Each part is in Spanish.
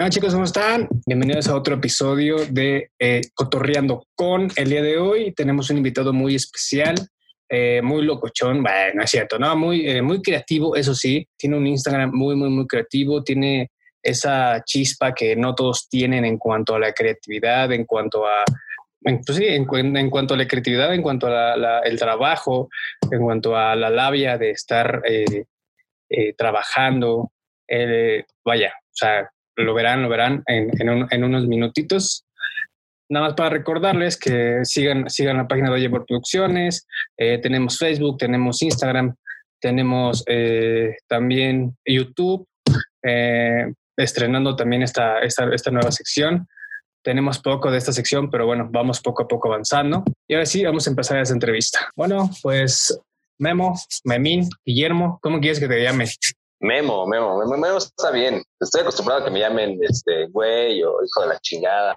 Hola chicos, ¿cómo están? Bienvenidos a otro episodio de eh, Cotorreando con. El día de hoy tenemos un invitado muy especial, eh, muy locochón, bueno, es cierto, no, muy, eh, muy creativo, eso sí, tiene un Instagram muy, muy, muy creativo, tiene esa chispa que no todos tienen en cuanto a la creatividad, en cuanto a, pues sí, en, en cuanto a la creatividad, en cuanto a el trabajo, en cuanto a la labia de estar trabajando, vaya, o sea, lo verán, lo verán en, en, unos minutitos. Nada más para recordarles que sigan, sigan la página de Oye por Producciones. Eh, tenemos Facebook, tenemos Instagram, tenemos eh, también YouTube, eh, estrenando también esta, esta, esta, nueva sección. Tenemos poco de esta sección, pero bueno, vamos poco a poco avanzando. Y ahora sí, vamos a empezar esa entrevista. Bueno, pues Memo, Memín, Guillermo, ¿cómo quieres que te llame? Memo, Memo, Memo, Memo está bien. Estoy acostumbrado a que me llamen este güey o hijo de la chingada.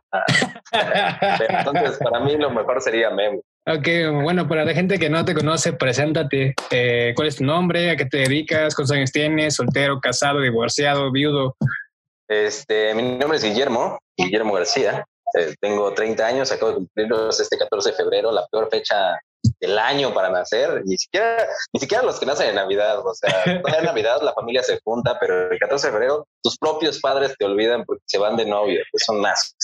Entonces, para mí lo mejor sería Memo. Ok, bueno, para la gente que no te conoce, preséntate. Eh, ¿Cuál es tu nombre? ¿A qué te dedicas? ¿Cuántos años tienes? ¿Soltero, casado, divorciado, viudo? Este, mi nombre es Guillermo, Guillermo García. Eh, tengo 30 años, acabo de cumplirlos este 14 de febrero, la peor fecha el año para nacer, ni siquiera, ni siquiera los que nacen en Navidad, o sea, en Navidad la familia se junta, pero el 14 de febrero tus propios padres te olvidan porque se van de novio, pues son nazis.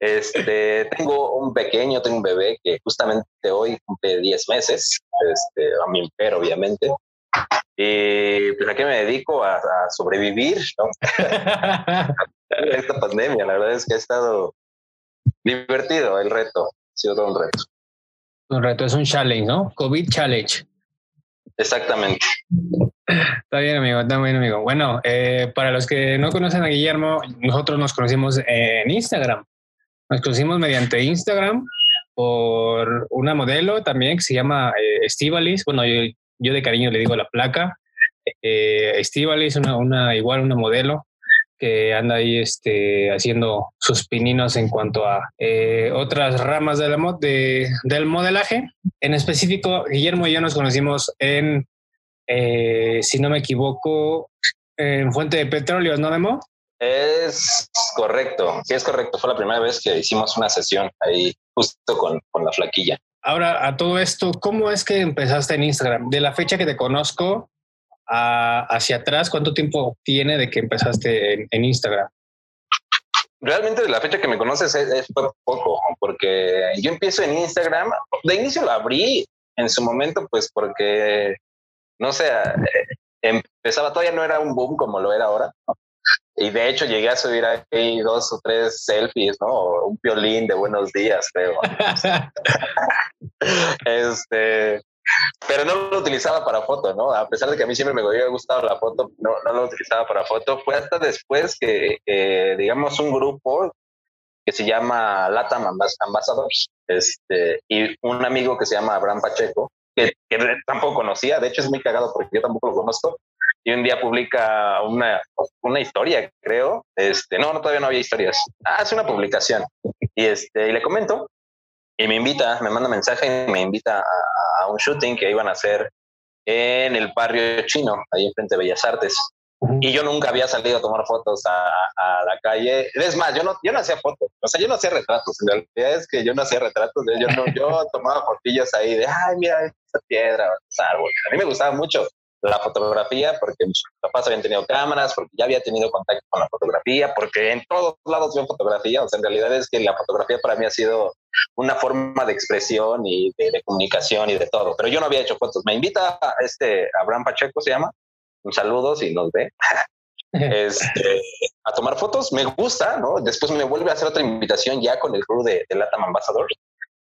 Este, tengo un pequeño, tengo un bebé que justamente hoy cumple 10 meses, este, a mi impero, obviamente. Y pues a qué me dedico a, sobrevivir, ¿no? Esta pandemia, la verdad es que ha estado divertido el reto, ha sido todo un reto. Un reto, es un challenge, ¿no? COVID challenge. Exactamente. Está bien, amigo, está bien, amigo. Bueno, eh, para los que no conocen a Guillermo, nosotros nos conocimos en Instagram. Nos conocimos mediante Instagram por una modelo también que se llama eh, Estivalis. Bueno, yo, de cariño le digo la placa. Eh, Estivalis, una, una, igual una modelo que anda ahí este, haciendo sus pininos en cuanto a eh, otras ramas de la de, del modelaje. En específico, Guillermo y yo nos conocimos en, eh, si no me equivoco, en Fuente de Petróleo, ¿no, Memo? Es correcto, sí es correcto. Fue la primera vez que hicimos una sesión ahí justo con, con la flaquilla. Ahora, a todo esto, ¿cómo es que empezaste en Instagram? De la fecha que te conozco, hacia atrás, ¿cuánto tiempo tiene de que empezaste en, Instagram? Realmente de la fecha que me conoces es, poco, porque yo empiezo en Instagram, de inicio lo abrí en su momento, pues porque, no sé, eh, empezaba, todavía no era un boom como lo era ahora, y de hecho llegué a subir ahí dos o tres selfies, ¿no? un violín de buenos días, creo. este, pero no lo utilizaba para foto, ¿no? A pesar de que a mí siempre me había gustado la foto, no, no lo utilizaba para foto. Fue hasta después que, digamos, un grupo que se llama Latam Ambassadors, este, y un amigo que se llama Abraham Pacheco, que, tampoco conocía, de hecho es muy cagado porque yo tampoco lo conozco, y un día publica una, una historia, creo, este, no, no, todavía no había historias, ah, es una publicación, y, este, y le comento, y me invita, me manda mensaje y me invita a, un shooting que iban a hacer en el barrio chino, ahí enfrente de Bellas Artes. Y yo nunca había salido a tomar fotos a, la calle. Es más, yo no, yo no hacía fotos, o sea, yo no hacía retratos. En realidad es que yo no hacía retratos, yo, no, yo tomaba fotillos ahí de, ay, mira esta piedra, árboles. A mí me gustaba mucho la fotografía, porque mis papás habían tenido cámaras, porque ya había tenido contacto con la fotografía, porque en todos lados veo fotografía. O sea, en realidad es que la fotografía para mí ha sido una forma de expresión y de, comunicación y de todo. Pero yo no había hecho fotos. Me invita a este Abraham Pacheco, se llama. Un saludo si nos ve. este, a tomar fotos, me gusta, ¿no? Después me vuelve a hacer otra invitación ya con el crew de, de Latam Ambassador.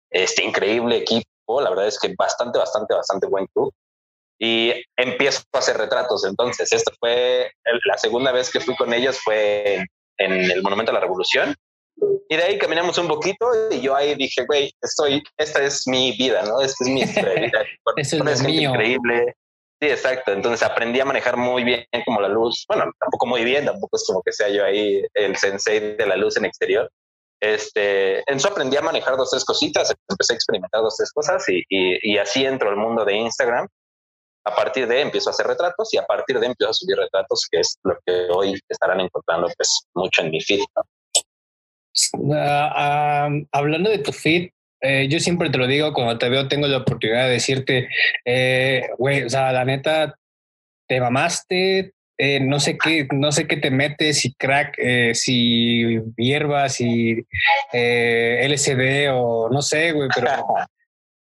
Este increíble equipo, la verdad es que bastante, bastante, bastante buen club y empiezo a hacer retratos. Entonces, esto fue la segunda vez que fui con ellos fue en, el Monumento a la Revolución. Y de ahí caminamos un poquito y yo ahí dije, güey, estoy, esta es mi vida, ¿no? Esta es mi vida. es mío. increíble. Sí, exacto. Entonces aprendí a manejar muy bien como la luz. Bueno, tampoco muy bien, tampoco es como que sea yo ahí el sensei de la luz en exterior. Este, entonces aprendí a manejar dos, tres cositas, empecé a experimentar dos, tres cosas y, y, y así entro al mundo de Instagram A partir de empiezo a hacer retratos y a partir de empiezo a subir retratos, que es lo que hoy estarán encontrando pues mucho en mi feed. Ah, ah, hablando de tu feed, eh, yo siempre te lo digo, cuando te veo tengo la oportunidad de decirte, eh, güey, o sea, la neta, te mamaste, eh, no sé qué, no sé qué te metes, si crack, si hierbas, si LCD o no sé, güey, pero,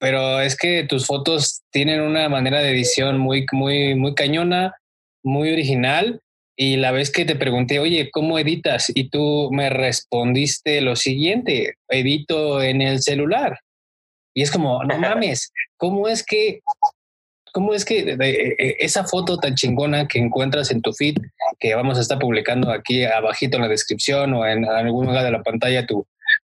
pero es que tus fotos tienen una manera de edición muy, muy, muy cañona, muy original y la vez que te pregunté, oye, ¿cómo editas? Y tú me respondiste lo siguiente, edito en el celular. Y es como, no mames, ¿cómo es que, cómo es que e, esa foto tan chingona que encuentras en tu feed, que vamos a estar publicando aquí abajito en la descripción o en algún lugar de la pantalla tu,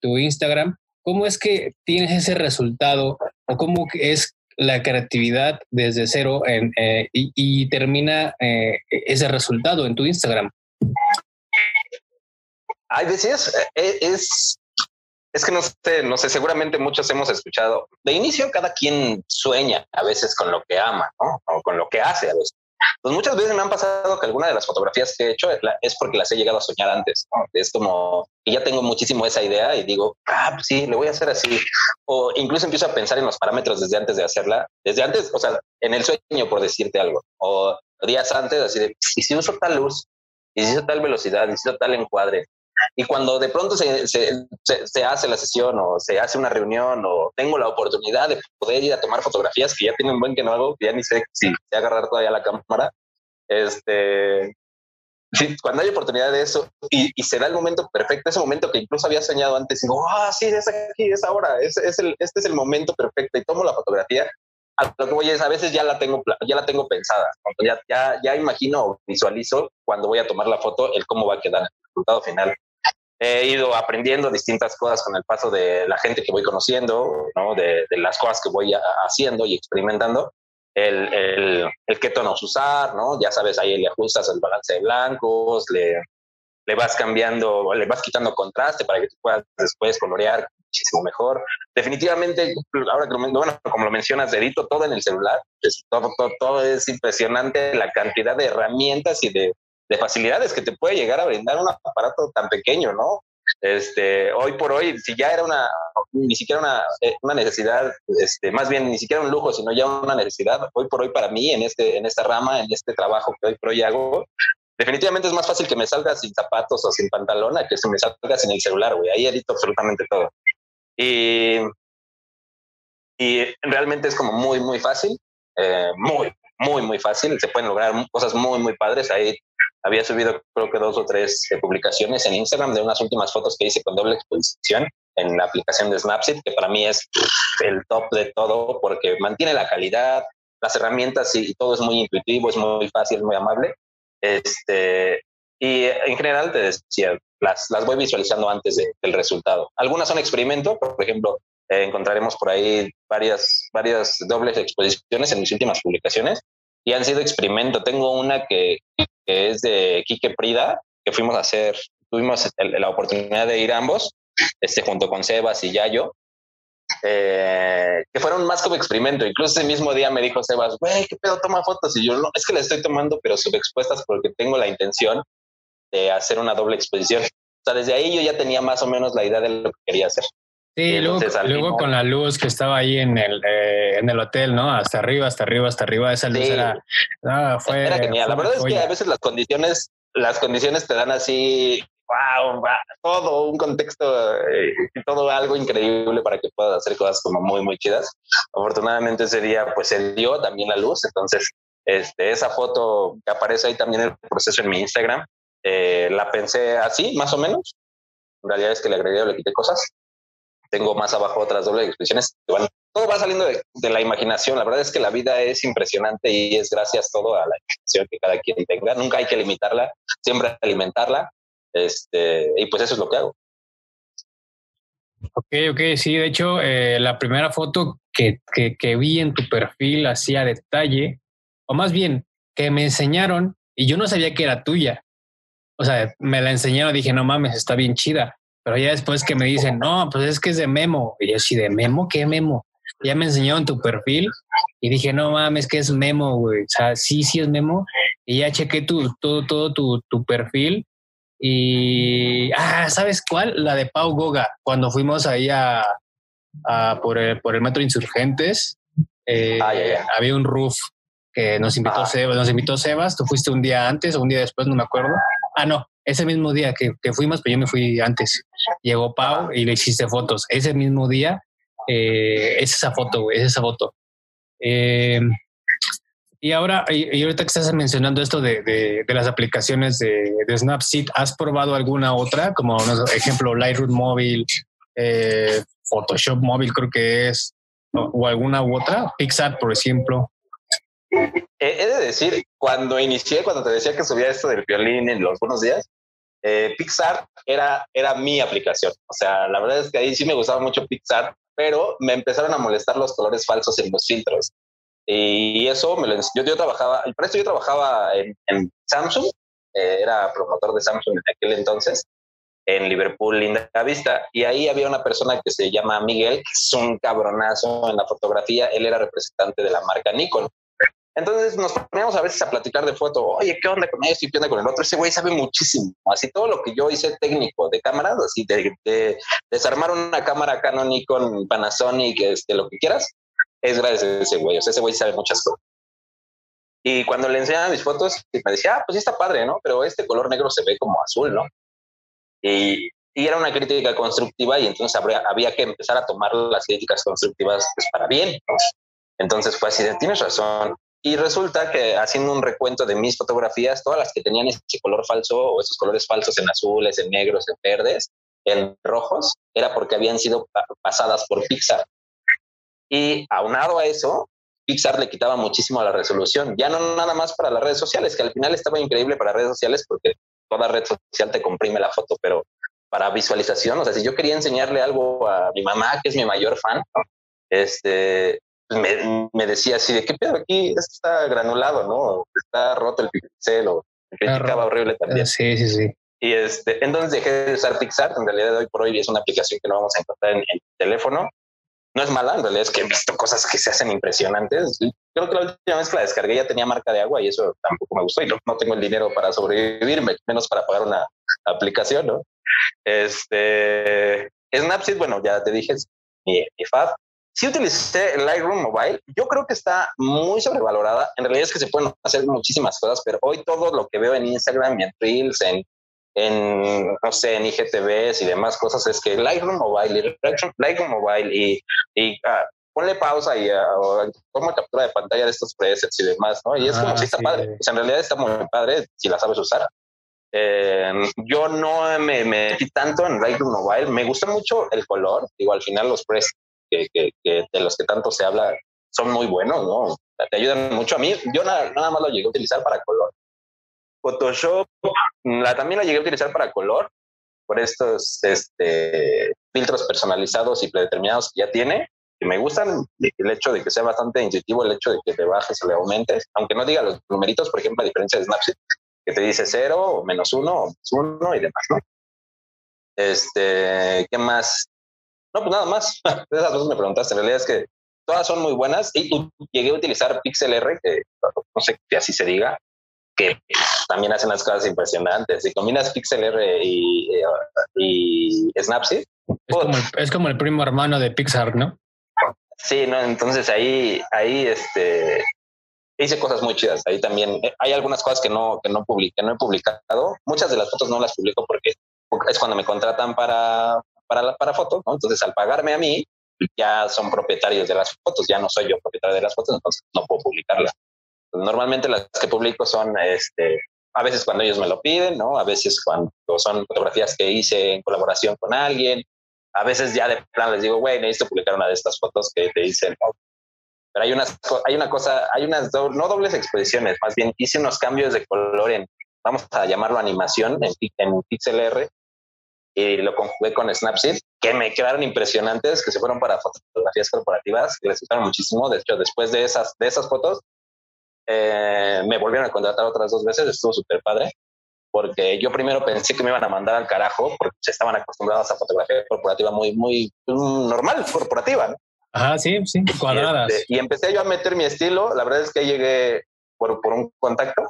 tu Instagram, ¿cómo es que tienes ese resultado o cómo es la creatividad desde cero en, eh, y, termina eh, ese resultado en tu Instagram? Hay veces, eh, es, es que no sé, no sé, seguramente muchos hemos escuchado. De inicio, cada quien sueña a veces con lo que ama, ¿no? O con lo que hace a veces. Pues muchas veces me han pasado que alguna de las fotografías que he hecho es porque las he llegado a soñar antes. Es como que ya tengo muchísimo esa idea y digo, ah, pues sí, lo voy a hacer así. O incluso empiezo a pensar en los parámetros desde antes de hacerla, desde antes, o sea, en el sueño, por decirte algo, o días antes, así de, y si uso tal luz, y si uso tal velocidad, y si uso tal encuadre, y cuando de pronto se, se, se, hace la sesión o se hace una reunión o tengo la oportunidad de poder ir a tomar fotografías que ya tiene un buen que no hago, ya ni sé si sé agarrar todavía la cámara, este, sí, cuando hay oportunidad de eso y, y, se da el momento perfecto, ese momento que incluso había soñado antes, digo, ah, sí, es aquí, es ahora, es, es el, este es el momento perfecto y tomo la fotografía. A lo que voy es, a veces ya la tengo, ya la tengo pensada, ya, ya, ya imagino o visualizo cuando voy a tomar la foto el cómo va a quedar el resultado final he ido aprendiendo distintas cosas con el paso de la gente que voy conociendo, ¿no? de, de las cosas que voy haciendo y experimentando, el, el, el, qué tonos usar, ¿no? Ya sabes, ahí le ajustas el balance de blancos, le, le vas cambiando, le vas quitando contraste para que tú puedas después colorear muchísimo mejor. Definitivamente, ahora que bueno, como lo mencionas, edito todo en el celular, todo, todo, todo es impresionante la cantidad de herramientas y de de facilidades que te puede llegar a brindar un aparato tan pequeño, ¿no? Este, hoy por hoy, si ya era una, ni siquiera una, eh, una necesidad, este, más bien ni siquiera un lujo, sino ya una necesidad, hoy por hoy para mí en, este, en esta rama, en este trabajo que hoy por hoy hago, definitivamente es más fácil que me salga sin zapatos o sin pantalón que se me salga sin el celular, güey. Ahí edito absolutamente todo. Y, y realmente es como muy, muy fácil, eh, muy, muy, muy fácil. Se pueden lograr cosas muy, muy padres. Ahí había subido creo que dos o tres eh, publicaciones en Instagram de unas últimas fotos que hice con doble exposición en la aplicación de Snapseed, que para mí es el top de todo porque mantiene la calidad, las herramientas y, todo es muy intuitivo, es muy fácil, muy amable. Este, y en general te decía, las, las voy visualizando antes del resultado. Algunas son experimento, por ejemplo, eh, encontraremos por ahí varias, varias dobles exposiciones en mis últimas publicaciones y han sido experimento. Tengo una que, que es de Quique Prida, que fuimos a hacer, tuvimos la oportunidad de ir ambos, este, junto con Sebas y Yayo, eh, que fueron más como experimento. Incluso ese mismo día me dijo Sebas, güey, ¿qué pedo? Toma fotos. Y yo, no, es que las estoy tomando, pero subexpuestas porque tengo la intención de hacer una doble exposición. O sea, desde ahí yo ya tenía más o menos la idea de lo que quería hacer. Sí, luego, luego, con la luz que estaba ahí en el, eh, en el hotel, ¿no? Hasta arriba, hasta arriba, hasta arriba, esa luz era, fue, era genial. la verdad es que a veces las condiciones, las condiciones te dan así, wow, todo un contexto eh, todo algo increíble para que puedas hacer cosas como muy, muy chidas. Afortunadamente ese día pues se dio también la luz, entonces este, esa foto que aparece ahí también en el proceso en mi Instagram, eh, la pensé así, más o menos. En realidad es que le agregué o le quité cosas tengo más abajo otras dobles exposiciones. Bueno, todo va saliendo de, la imaginación. La verdad es que la vida es impresionante y es gracias todo a la imaginación que cada quien tenga. Nunca hay que limitarla, siempre alimentarla. Este, y pues eso es lo que hago. Ok, ok, sí, de hecho, eh, la primera foto que, que, que vi en tu perfil hacía detalle, o más bien, que me enseñaron y yo no sabía que era tuya. O sea, me la enseñaron, dije, no mames, está bien chida. Pero ya después que me dicen, no, pues es que es de Memo. Y yo, sí, de Memo, ¿qué Memo? Ya me enseñaron tu perfil y dije, no mames, que es Memo, güey. O sea, sí, sí es Memo. Y ya chequé tu, todo, todo tu, tu perfil. Y, ah, ¿sabes cuál? La de Pau Goga, cuando fuimos ahí a, a por, el, por el Metro Insurgentes. Eh, Ah. Había un roof que nos invitó Ah. Sebas, nos invitó Sebas, tú fuiste un día antes o un día después, no me acuerdo. Ah, no, ese mismo día que, que fuimos, pero yo me fui antes. Llegó Pau y le hiciste fotos. Ese mismo día, eh, es esa foto, güey, es esa foto. Eh, y ahora, y, ahorita que estás mencionando esto de, de- las aplicaciones de, de Snapseed, ¿has probado alguna otra? Como, sé, ejemplo, Lightroom móvil, eh, Photoshop móvil creo que es, o, o alguna u otra, Pixar, por ejemplo. Eh, he de decir, cuando inicié, cuando te decía que subía esto del violín en los buenos días, eh, Pixar era, era mi aplicación. O sea, la verdad es que ahí sí me gustaba mucho Pixar, pero me empezaron a molestar los colores falsos en los filtros. Y eso me lo yo, yo trabajaba, para esto yo trabajaba en, en Samsung, eh, era promotor de Samsung en aquel entonces, en Liverpool, Linda Vista, y ahí había una persona que se llama Miguel, que es un cabronazo en la fotografía, él era representante de la marca Nikon. Entonces nos poníamos a veces a platicar de foto, oye, ¿qué onda con esto y qué onda con el otro? Ese güey sabe muchísimo, así todo lo que yo hice técnico de cámaras, así de, de desarmar una cámara Canon, Nikon, Panasonic, este, lo que quieras, es gracias a ese güey, o sea, ese güey sabe muchas cosas. Y cuando le enseñaba mis fotos, me decía, ah, pues sí está padre, ¿no? Pero este color negro se ve como azul, ¿no? Y, y era una crítica constructiva y entonces habría, había que empezar a tomar las críticas constructivas pues, para bien. ¿no? Entonces fue así, de, tienes razón. Y resulta que haciendo un recuento de mis fotografías, todas las que tenían ese color falso o esos colores falsos en azules, en negros, en verdes, en rojos, era porque habían sido pa- pasadas por Pixar. Y aunado a eso, Pixar le quitaba muchísimo a la resolución, ya no nada más para las redes sociales, que al final estaba increíble para redes sociales porque toda red social te comprime la foto, pero para visualización, o sea, si yo quería enseñarle algo a mi mamá, que es mi mayor fan, este, me, me decía así de qué pedo aquí, esto está granulado, ¿no? Está roto el pixel o me criticaba horrible también. Sí, sí, sí. Y este, entonces dejé de usar Pixar. En realidad, hoy por hoy es una aplicación que no vamos a encontrar en el teléfono. No es mala, en realidad es que he visto cosas que se hacen impresionantes. Creo que la última vez que la descargué ya tenía marca de agua y eso tampoco me gustó. Y no, no tengo el dinero para sobrevivir, menos para pagar una aplicación, ¿no? Este Snapseed, bueno, ya te dije, es mi, mi fab. Sí utilicé el Lightroom Mobile. Yo creo que está muy sobrevalorada. En realidad es que se pueden hacer muchísimas cosas, pero hoy todo lo que veo en Instagram y en Reels, en, en no sé, en IGTVs y demás cosas es que Lightroom Mobile y Lightroom, Lightroom Mobile y, y ah, ponle pausa y o toma captura de pantalla de estos presets y demás, ¿no? Y es como Ah, si está sí. padre. O sea, en realidad está muy padre si la sabes usar. Eh, yo no me metí tanto en Lightroom Mobile. Me gusta mucho el color. Digo, al final los presets que, que, que de los que tanto se habla son muy buenos, ¿no? Te ayudan mucho a mí. Yo nada, nada más lo llegué a utilizar para color. Photoshop la, también la llegué a utilizar para color por estos este, filtros personalizados y predeterminados que ya tiene. Que me gustan el hecho de que sea bastante intuitivo, el hecho de que le bajes o le aumentes, aunque no diga los numeritos, por ejemplo, a diferencia de Snapseed, que te dice cero menos uno menos uno y demás, ¿no? Este, ¿qué más? No, pues nada más. De esas dos me preguntaste. En realidad es que todas son muy buenas y llegué a utilizar Pixel R, que no sé que así se diga, que también hacen las cosas impresionantes. Si combinas Pixel R y, eh, y Snapseed, Es como, el, es como el primo hermano de Pixar, ¿no? Sí, no, entonces ahí, ahí, este, hice cosas muy chidas. Ahí también eh, hay algunas cosas que no, que no publiqué, no he publicado. Muchas de las fotos no las publico porque es cuando me contratan para, para la, para fotos, ¿no? Entonces al pagarme a mí, ya son propietarios de las fotos, ya no soy yo propietario de las fotos, entonces no puedo publicarlas. Normalmente las que publico son, este, a veces cuando ellos me lo piden, ¿no? A veces cuando son fotografías que hice en colaboración con alguien, a veces ya de plan les digo, güey, necesito publicar una de estas fotos que te dicen, ¿no? Pero hay unas, hay una cosa, hay unas, do- no dobles exposiciones, más bien hice unos cambios de color en, vamos a llamarlo animación, en, en Pixel R, y lo conjugué con Snapseed, que me quedaron impresionantes, que se fueron para fotografías corporativas, que les gustaron muchísimo. De hecho, después de esas, de esas fotos, eh, me volvieron a contratar otras dos veces, estuvo súper padre, porque yo primero pensé que me iban a mandar al carajo, porque se estaban acostumbrados a fotografía corporativa muy, muy mm, normal, corporativa, ¿no? Ajá, sí, sí, cuadradas. Este, y, empecé yo a meter mi estilo. La verdad es que llegué por, por un contacto.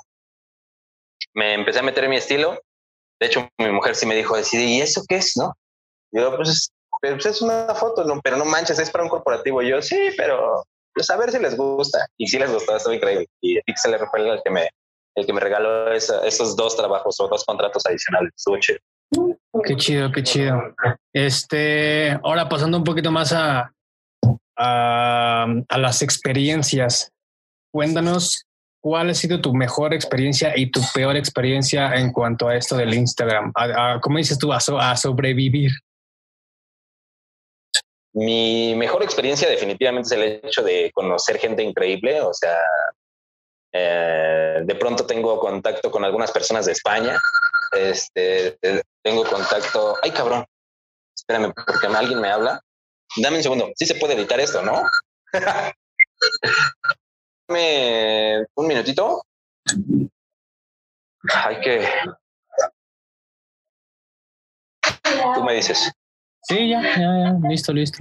Me empecé a meter mi estilo. De hecho, mi mujer sí me dijo, ¿y eso qué es? ¿No? yo, pues, pues, es una foto, no, pero no manches, es para un corporativo. yo, sí, pero pues a ver si les gusta. Y sí les gustó, estuvo increíble. Y Pixel fue el que me, el que me regaló esos dos trabajos o dos contratos adicionales. Estuvo chido. Qué chido, qué chido. Este, ahora pasando un poquito más a, a las experiencias. Cuéntanos cuál ha sido tu mejor experiencia y tu peor experiencia en cuanto a esto del Instagram. ¿Cómo dices tú? A, sobrevivir. Mi mejor experiencia definitivamente es el hecho de conocer gente increíble, o sea, eh, de pronto tengo contacto con algunas personas de España, este, tengo contacto, ay cabrón, espérame, porque alguien me habla, dame un segundo, sí se puede editar esto, ¿no? dame un minutito. Hay que... Tú me dices. Sí, ya, ya, ya, listo, listo.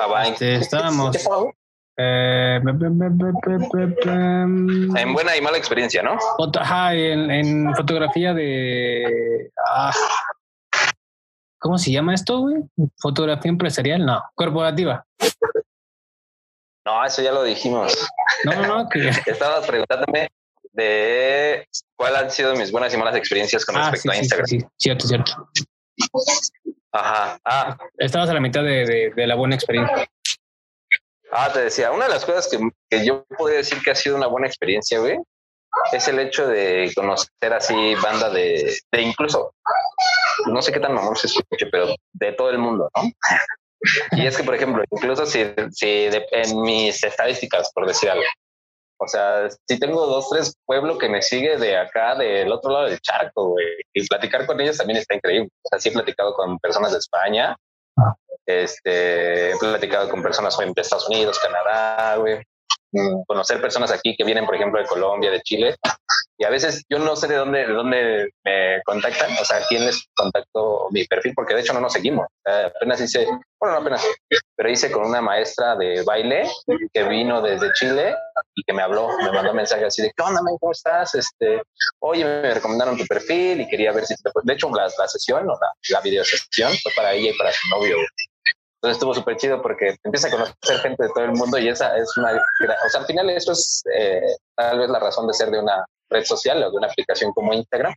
Ah, va. Este, estábamos. Eh, en buena y mala experiencia, ¿no? Ajá, en, en fotografía de. Ah, ¿Cómo se llama esto, güey? Fotografía empresarial, no. Corporativa. No, eso ya lo dijimos. No, no, no. Que... Estabas preguntándome de cuáles han sido mis buenas y malas experiencias con ah, respecto a Instagram. Sí, sí, cierto, cierto. Ajá. Ah. Estabas a la mitad de, de, la buena experiencia. Ah, te decía, una de las cosas que, que, yo podría decir que ha sido una buena experiencia, güey, es el hecho de conocer así banda de, de incluso, no sé qué tan mamón se escuche, pero de todo el mundo, ¿no? Y es que, por ejemplo, incluso si, si en mis estadísticas, por decir algo, o sea, si tengo dos, tres pueblos que me sigue de acá, del otro lado del charco, güey. Y platicar con ellos también está increíble. O sea, sí he platicado con personas de España. Ah. Este, he platicado con personas de Estados Unidos, Canadá, güey. Conocer personas aquí que vienen, por ejemplo, de Colombia, de Chile. Y a veces yo no sé de dónde, de dónde me contactan, o sea, quién les contactó mi perfil, porque de hecho no nos seguimos. apenas hice, bueno, no apenas, pero hice con una maestra de baile que vino desde Chile y que me habló, me mandó un mensaje así de, ¿qué onda, ¿Cómo estás? Este, oye, me recomendaron tu perfil y quería ver si te... De hecho, la, sesión o la, la videosesión fue para ella y para su novio. Entonces estuvo súper chido porque empieza a conocer gente de todo el mundo y esa es una... O sea, al final eso es eh, tal vez la razón de ser de una red social o de una aplicación como Instagram.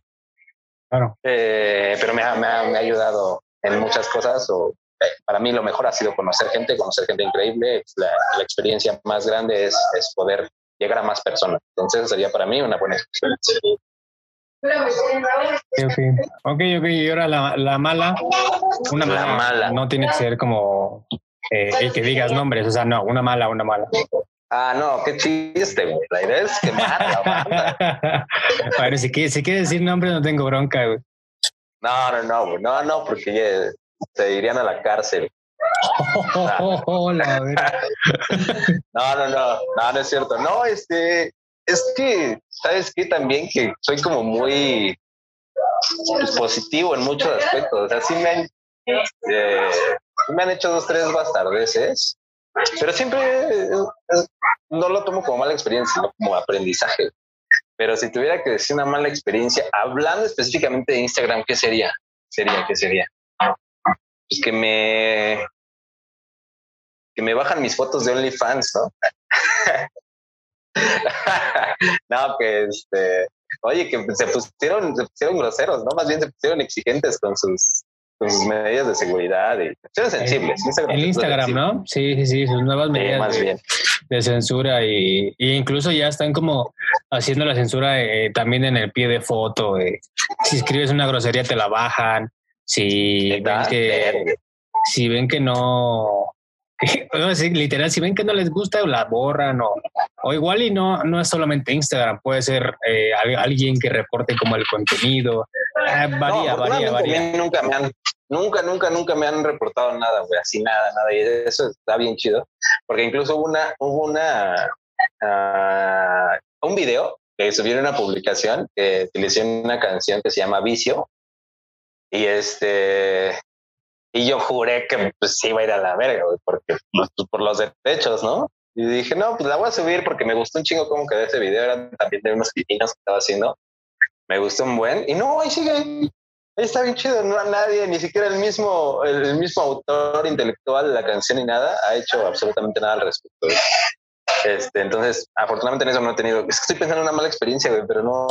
Claro. Eh, pero me ha, me, ha, ayudado en muchas cosas o eh, para mí lo mejor ha sido conocer gente, conocer gente increíble. La, la experiencia más grande es, es, poder llegar a más personas. Entonces sería para mí una buena experiencia. Ok, ok, ok. Y ahora la, la mala, una mala, no tiene que ser como eh, que digas nombres, o sea, no, una mala, una mala. Ah, no, qué chiste, güey. La idea es que mala, bueno, si quieres, si decir nombres, no tengo bronca, güey. No, no, no, güey. No, no, porque se irían a la cárcel. no, no, no, no, no, no es cierto. No, este, es que, ¿sabes qué? También que soy como muy positivo en muchos aspectos. O sea, sí me han, eh, me han hecho dos, tres bastardeces, pero siempre no lo tomo como mala experiencia, sino como aprendizaje. Pero si tuviera que decir una mala experiencia, hablando específicamente de Instagram, ¿qué sería? Sería, ¿qué sería? Pues que me que me bajan mis fotos de OnlyFans, ¿no? no, que este, oye, que se pusieron, se pusieron groseros, ¿no? Más bien se pusieron exigentes con sus, sus medidas de seguridad y se sensibles. Instagram el Instagram, ¿no? Sí, sí, sí, sus nuevas medidas de, censura y, incluso ya están como haciendo la censura eh, también en el pie de foto. Eh. Si escribes una grosería te la bajan. Si ven que, si ven que no literal, si ven que no les gusta, la borran o, o igual y no, no es solamente Instagram, puede ser eh, alguien que reporte como el contenido. Eh, varía, varía, varía. Nunca me han, nunca, nunca, nunca me han reportado nada, güey, así nada, nada. Y eso está bien chido, porque incluso hubo una, hubo una, uh, un video que subieron una publicación que utilicé una canción que se llama Vicio. Y este, Y yo juré que pues iba a ir a la verga, porque pues, por los derechos, ¿no? Y dije, no, pues la voy a subir porque me gustó un chingo cómo quedó ese video. Eran también de unos pininos que estaba haciendo. Me gustó un buen. Y no, ahí sigue. Ahí está bien chido. No nadie, ni siquiera el mismo, el mismo autor intelectual de la canción ni nada, ha hecho absolutamente nada al respecto. Este, entonces, afortunadamente en eso no he tenido. Es que estoy pensando en una mala experiencia, pero no,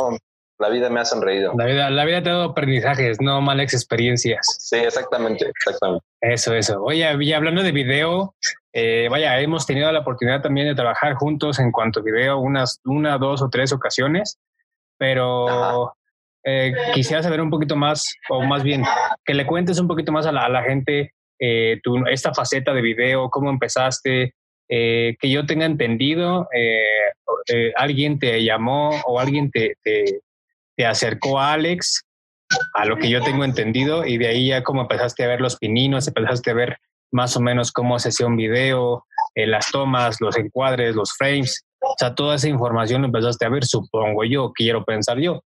la vida me ha sonreído. La vida, la vida te ha dado aprendizajes, no malas experiencias. Sí, exactamente, exactamente. Eso, eso. Oye, y hablando de video, eh, vaya, hemos tenido la oportunidad también de trabajar juntos en cuanto a video unas, una, dos o tres ocasiones, pero eh, quisiera saber un poquito más, o más bien, que le cuentes un poquito más a la, gente eh, tu, esta faceta de video, cómo empezaste, que yo tenga entendido, alguien te llamó o alguien te, te acercó a Alex, a lo que yo tengo entendido, y de ahí ya como empezaste a ver los pininos, empezaste a ver más o menos cómo se hacía un video, eh, las tomas, los encuadres, los frames, o sea, toda esa información empezaste a ver, supongo yo, quiero pensar yo.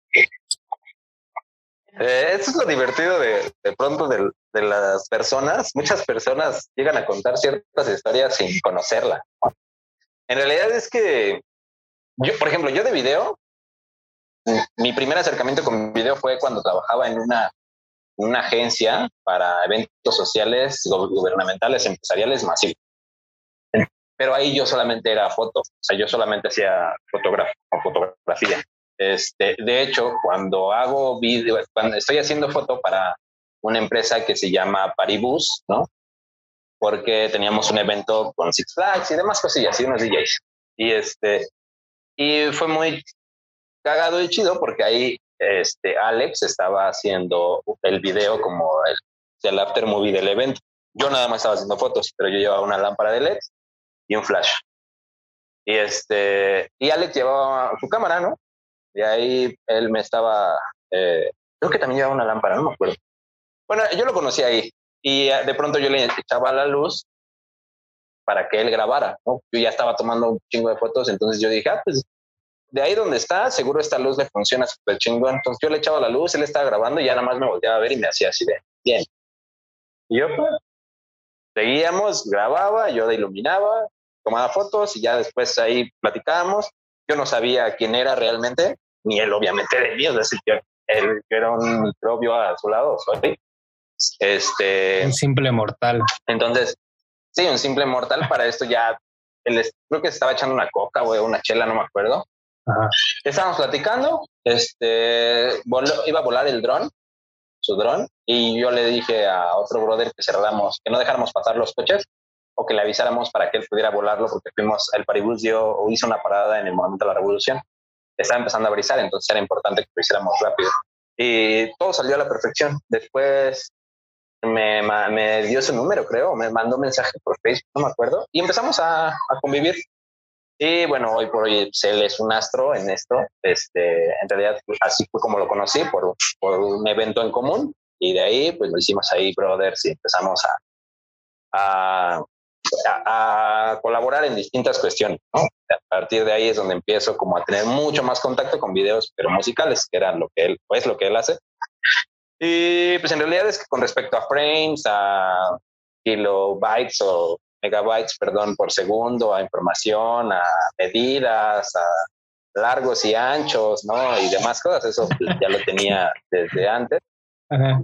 Eh, eso es lo divertido de, de pronto de, de, las personas. Muchas personas llegan a contar ciertas historias sin conocerla. En realidad es que yo, por ejemplo, yo de video mi primer acercamiento con video fue cuando trabajaba en una, una agencia para eventos sociales, gubernamentales, empresariales masivos. Pero ahí yo solamente era foto, o sea, yo solamente hacía fotografía. Este, de hecho, cuando hago video, cuando estoy haciendo foto para una empresa que se llama Paribus, ¿no? Porque teníamos un evento con Six Flags y demás cosillas y unos DJs. Y este, y fue muy cagado y chido porque ahí este, Alex estaba haciendo el video como el, after movie del evento. Yo nada más estaba haciendo fotos, pero yo llevaba una lámpara de LED y un flash. Y este, y Alex llevaba su cámara, ¿no? Y ahí él me estaba, eh, creo que también llevaba una lámpara, no me acuerdo. Bueno, yo lo conocí ahí y de pronto yo le echaba la luz para que él grabara, ¿no? Yo ya estaba tomando un chingo de fotos, entonces yo dije, ah, pues de ahí donde está, seguro esta luz le funciona súper chingón. Entonces yo le echaba la luz, él estaba grabando y ya nada más me volteaba a ver y me hacía así de, bien. Y yo, pues, seguíamos, grababa, yo iluminaba, tomaba fotos y ya después ahí platicábamos. Yo no sabía quién era realmente, ni él obviamente de mí, es decir, yo, él era un microbio a su lado, soy. Este, un simple mortal. Entonces, sí, un simple mortal. Para esto ya, él creo que estaba echando una coca o una chela, no me acuerdo. Estábamos platicando, este, iba a volar el dron, su dron, y yo le dije a otro brother que cerráramos, que no dejáramos pasar los coches o que le avisáramos para que él pudiera volarlo porque fuimos, el paribus dio o hizo una parada en el momento de la revolución. Estaba empezando a brisar, entonces era importante que lo hiciéramos rápido. Y todo salió a la perfección. Después me, me, dio su número, creo, me mandó un mensaje por Facebook, no me acuerdo, y empezamos a, a convivir. Y bueno, hoy por hoy él es un astro en esto. Este, en realidad, así fue como lo conocí, por, por un evento en común. Y de ahí, pues lo hicimos ahí, brothers, y empezamos a, a, colaborar en distintas cuestiones. A partir de ahí es donde empiezo como a tener mucho más contacto con videos, pero musicales, que era lo que él, pues lo que él hace. Y pues en realidad es que con respecto a frames, a kilobytes o megabytes, perdón, por segundo, a información, a medidas, a largos y anchos, ¿no? Y demás cosas. Eso ya lo tenía desde antes.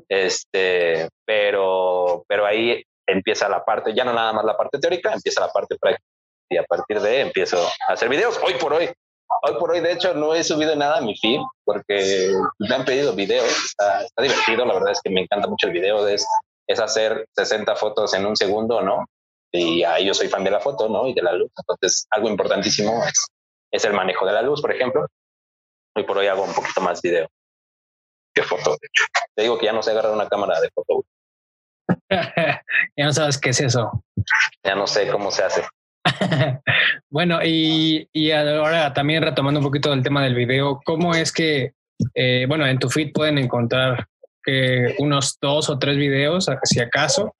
Este, pero, pero ahí empieza la parte, ya no nada más la parte teórica, empieza la parte práctica. Y a partir de ahí empiezo a hacer videos. Hoy por hoy, hoy por hoy, de hecho, no he subido nada a mi feed porque me han pedido videos. Está, está divertido. La verdad es que me encanta mucho el video. Es, es hacer 60 fotos en un segundo, ¿no? Y ahí yo soy fan de la foto, ¿no? Y de la luz. Entonces, algo importantísimo es, es el manejo de la luz, por ejemplo. Hoy por hoy hago un poquito más video que foto. Te digo que ya no sé agarrar una cámara de foto. ya no sabes qué es eso. Ya no sé cómo se hace. bueno, y, y, ahora también retomando un poquito del tema del video, ¿cómo es que, eh, bueno, en tu feed pueden encontrar que unos dos o tres videos, si acaso,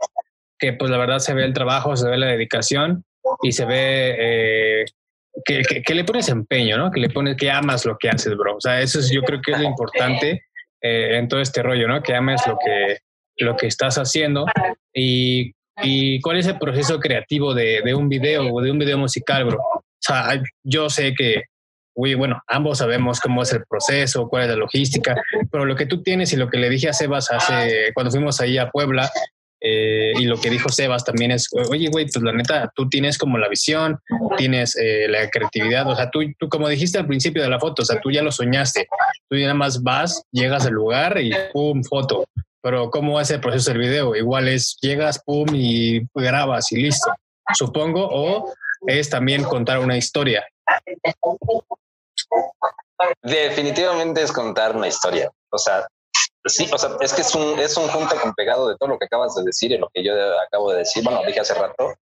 que pues la verdad se ve el trabajo, se ve la dedicación y se ve eh, que, que, le pones empeño, ¿no? Que le pones, que amas lo que haces, bro. O sea, eso es, yo creo que es lo importante eh, en todo este rollo, ¿no? Que ames lo que, lo que estás haciendo y, y cuál es el proceso creativo de, de, un video o de un video musical, bro. O sea, yo sé que, bueno, ambos sabemos cómo es el proceso, cuál es la logística, pero lo que tú tienes y lo que le dije a Sebas hace, cuando fuimos ahí a Puebla, eh, y lo que dijo Sebas también es, oye, güey, pues la neta, tú tienes como la visión, tienes eh, la creatividad, o sea, tú, tú como dijiste al principio de la foto, o sea, tú ya lo soñaste, tú ya nada más vas, llegas al lugar y pum, foto. Pero ¿cómo es el proceso del video? Igual es, llegas, pum, y grabas y listo, supongo, o es también contar una historia. Definitivamente es contar una historia. O sea, Sí, o sea, es que es un, es un junto con pegado de todo lo que acabas de decir y lo que yo acabo de decir, bueno, dije hace rato,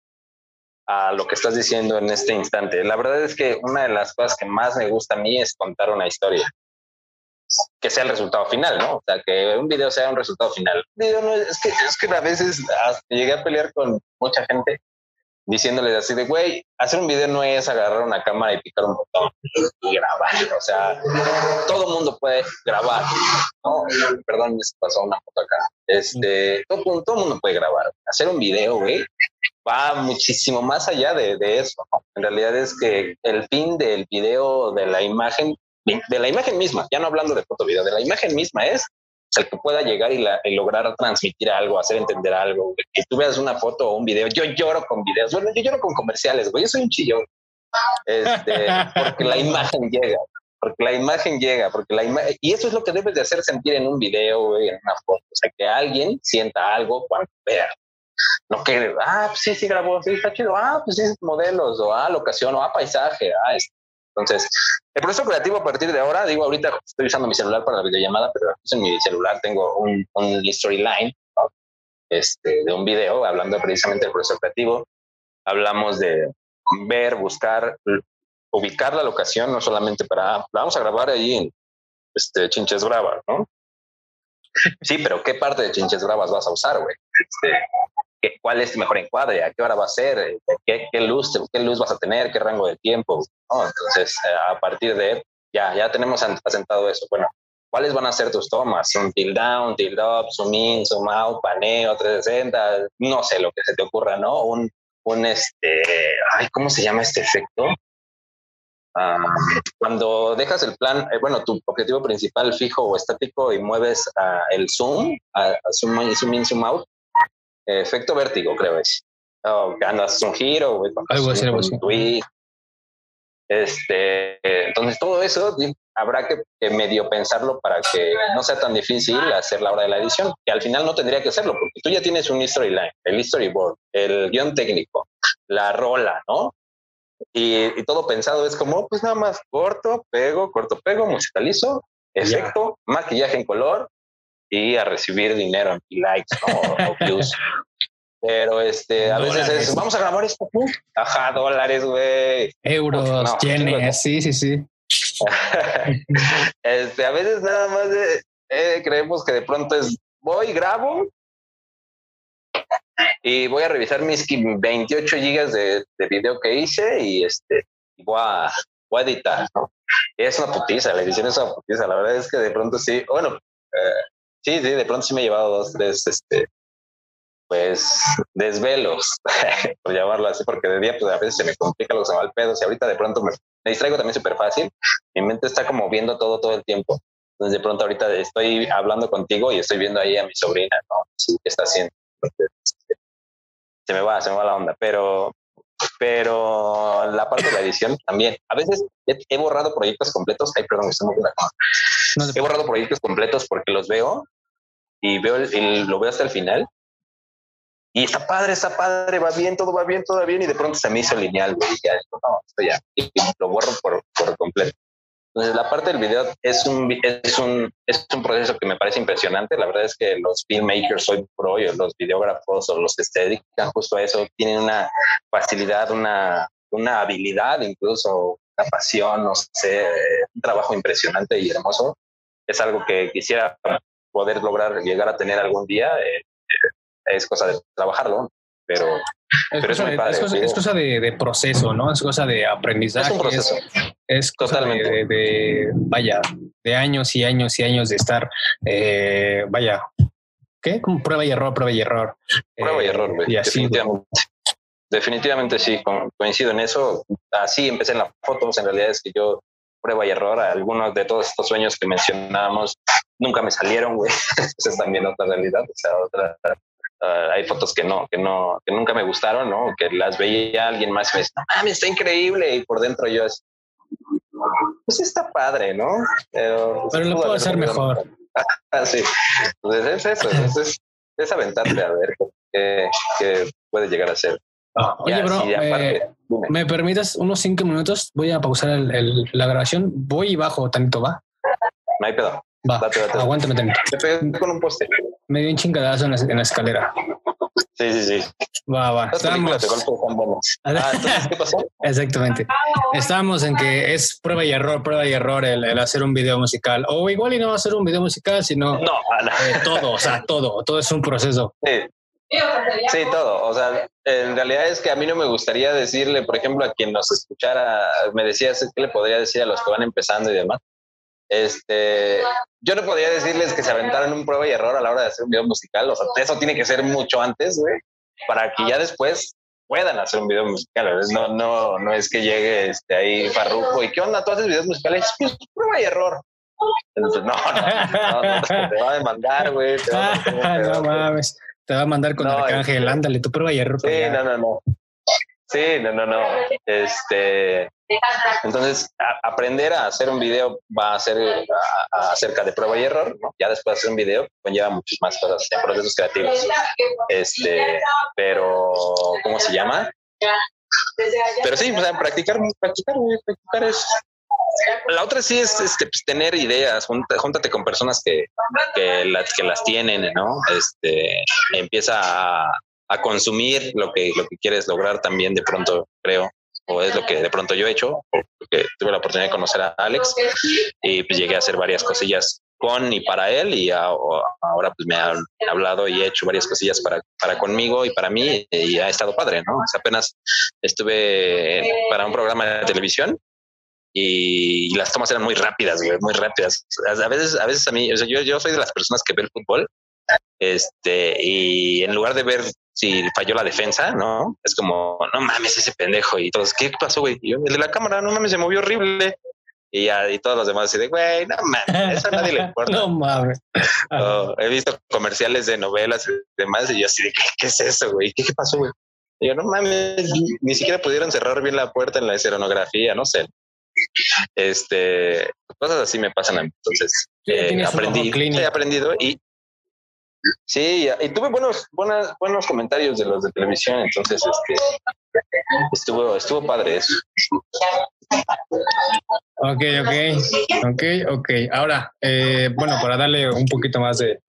a lo que estás diciendo en este instante. La verdad es que una de las cosas que más me gusta a mí es contar una historia, que sea el resultado final, ¿no? O sea, que un video sea un resultado final. No, es, que, es que a veces llegué a pelear con mucha gente diciéndoles así de, güey, hacer un video no es agarrar una cámara y picar un botón y grabar. O sea, todo mundo puede grabar. ¿no? Perdón, me pasó una foto acá. Este, todo, todo mundo puede grabar. Hacer un video, güey, va muchísimo más allá de, de eso. En realidad es que el fin del video, de la imagen, de la imagen misma, ya no hablando de foto video, de la imagen misma es el que pueda llegar y, lograr transmitir algo, hacer entender algo, que tú veas una foto o un video. Yo lloro con videos, bueno, yo lloro con comerciales, güey, yo soy un chillón. Este, porque la imagen llega, porque la imagen llega, porque la imagen, y eso es lo que debes de hacer sentir en un video, güey, en una foto, o sea, que alguien sienta algo cuando vea. No que, ah, pues sí, sí grabó, sí, está chido, ah, pues sí, modelos, o ah, locación, o ah, paisaje, ah, este entonces, el proceso creativo a partir de ahora, digo, ahorita estoy usando mi celular para la videollamada, pero en mi celular tengo un, un storyline este, de un video hablando precisamente del proceso creativo. Hablamos de ver, buscar, ubicar la locación, no solamente para, vamos a grabar ahí en este, Chinches Bravas, ¿no? Sí, pero ¿qué parte de Chinches Bravas vas a usar, güey? Este, cuál es tu mejor encuadre, a qué hora va a ser, qué, luz, qué luz vas a tener, qué rango de tiempo. Entonces, eh, a partir de ya, ya tenemos asentado eso. Bueno, ¿cuáles van a ser tus tomas? Un tilt down, tilt up, zoom in, zoom out, paneo, 360, no sé lo que se te ocurra, ¿no? Un, un este, ay, ¿cómo se llama este efecto? Ah, cuando dejas el plan, eh, bueno, tu objetivo principal fijo o estático y mueves el zoom, zoom in, zoom out, efecto vértigo, creo es. O que andas un giro, güey, algo así, un tweet. Este, entonces todo eso habrá que, medio pensarlo para que no sea tan difícil hacer la hora de la edición, que al final no tendría que hacerlo, porque tú ya tienes un storyline, el storyboard, el guion técnico, la rola, ¿no? Y, todo pensado es como, pues nada más corto, pego, corto, pego, musicalizo, efecto, maquillaje en color, y a recibir dinero y likes o, views. Pero este, a veces es, vamos a grabar esto. Ajá, dólares, güey. Euros, yenes, sí, sí, sí. este, a veces nada más eh, creemos que de pronto es, voy, grabo y voy a revisar mis 28 gigas de, de video que hice y este, voy a, voy a editar, ¿no? Es una putiza, la edición es una putiza. La verdad es que de pronto sí, bueno, eh, Sí, sí, de pronto sí me he llevado dos, tres, este, pues, desvelos, por llamarlo así, porque de día, pues a veces se me complica lo que se va al pedo. Si ahorita de pronto me, distraigo también súper fácil, mi mente está como viendo todo, todo el tiempo. Entonces, de pronto ahorita estoy hablando contigo y estoy viendo ahí a mi sobrina, ¿no? Sí, ¿qué está haciendo? Se me va, se me va la onda, pero, pero la parte de la edición también. A veces he, borrado proyectos completos. Ay, perdón, estoy muy He borrado proyectos completos porque los veo y veo el, lo veo hasta el final. Y está padre, está padre, va bien, todo va bien, todo va bien. Y de pronto se me hizo lineal, y ya, no, esto ya. Y lo borro por, por completo. Entonces, la parte del video es un, es, un, es un proceso que me parece impresionante. La verdad es que los filmmakers hoy por hoy, los videógrafos o los que se dedican justo a eso, tienen una facilidad, una, una habilidad, incluso una pasión, no sé, un trabajo impresionante y hermoso. Es algo que quisiera poder lograr llegar a tener algún día. Eh, eh, es cosa de trabajarlo, pero es, cosa, de, proceso, ¿no? Es cosa de aprendizaje. Es un proceso. Es, cosa De, vaya, de años y años y años de estar, eh, vaya, ¿qué? Como prueba y error, prueba y error. Prueba y error, güey. Y así. definitivamente. Definitivamente sí, coincido en eso. Así empecé en las fotos. En realidad es que yo prueba y error. Algunos de todos estos sueños que mencionábamos nunca me salieron, güey. Esa es también otra realidad. O sea, otra, ah, hay fotos que no, que no, que nunca me gustaron, ¿no? Que las veía alguien más y me decía, no mames, está increíble. Y por dentro yo es, pues está padre, ¿no? Pero, pues, lo puedo hacer mejor. Ah, sí, pues es eso, es, es, aventarte a ver qué, qué puede llegar a ser. Ah, oye, bro, eh, ¿me permites unos cinco minutos? Voy a pausar el, la grabación. Voy y bajo tanto, ¿va? No hay pedo. Va, aguántame tanto. Me con un poste. Me dio un chingadazo en la, en la escalera. Sí, sí, sí. Va, va. Estamos... Ah, ¿qué pasó? Exactamente. Estamos en que es prueba y error, prueba y error el, el, hacer un video musical. O igual y no hacer un video musical, sino no, eh, todo, o sea, todo. Todo es un proceso. Sí. Sí, todo. O sea, en realidad es que a mí no me gustaría decirle, por ejemplo, a quien nos escuchara, me decías que le podría decir a los que van empezando y demás. Este, yo no podría decirles que se aventaran un prueba y error a la hora de hacer un video musical. O sea, eso tiene que ser mucho antes, güey, para que ya después puedan hacer un video musical. No, no, no es que llegue este, ahí Farruko y qué onda, tú haces videos musicales, pues prueba y error. Entonces, no, no, no, te va a demandar, güey. no mames. Te va a mandar con Arcángel, ándale, tú prueba y error. Sí, no, no, no. Sí, no, no, no. Este, entonces, aprender a hacer un video va a ser acerca de prueba y error, ¿no? Ya después de hacer un video conlleva muchas más cosas en procesos creativos. Este, pero, ¿cómo se llama? Pero sí, o sea, practicar, practicar, practicar es la otra sí es este, pues, tener ideas, júntate con personas que, que, las, que las tienen, ¿no? Este, empieza a, consumir lo que, lo que quieres lograr también de pronto, creo, o es lo que de pronto yo he hecho, porque tuve la oportunidad de conocer a Alex y pues llegué a hacer varias cosillas con y para él y ahora pues me ha hablado y he hecho varias cosillas para, para conmigo y para mí y ha estado padre, ¿no? apenas estuve para un programa de televisión y, las tomas eran muy rápidas, muy rápidas. A veces, a veces a mí, yo, yo soy de las personas que ve el fútbol, este, y en lugar de ver si falló la defensa, ¿no? Es como, no mames, ese pendejo y todos, ¿qué pasó, güey? Y yo, el de la cámara, no mames, se movió horrible. Y ya, y todos los demás así de, güey, no mames, eso a nadie le importa. no mames. he visto comerciales de novelas y demás, y yo así de, ¿qué, es eso, güey? ¿Qué, ¿Qué pasó, güey? Y yo, no mames, ni siquiera pudieron cerrar bien la puerta en la escenografía, no sé. Este, cosas así me pasan a mí. Entonces, eh, aprendí, he aprendido y sí, y tuve buenos, buenas, buenos comentarios de los de televisión. Entonces, este, estuvo, estuvo padre eso. Ok, ok, ok, ok. Ahora, eh, bueno, para darle un poquito más de,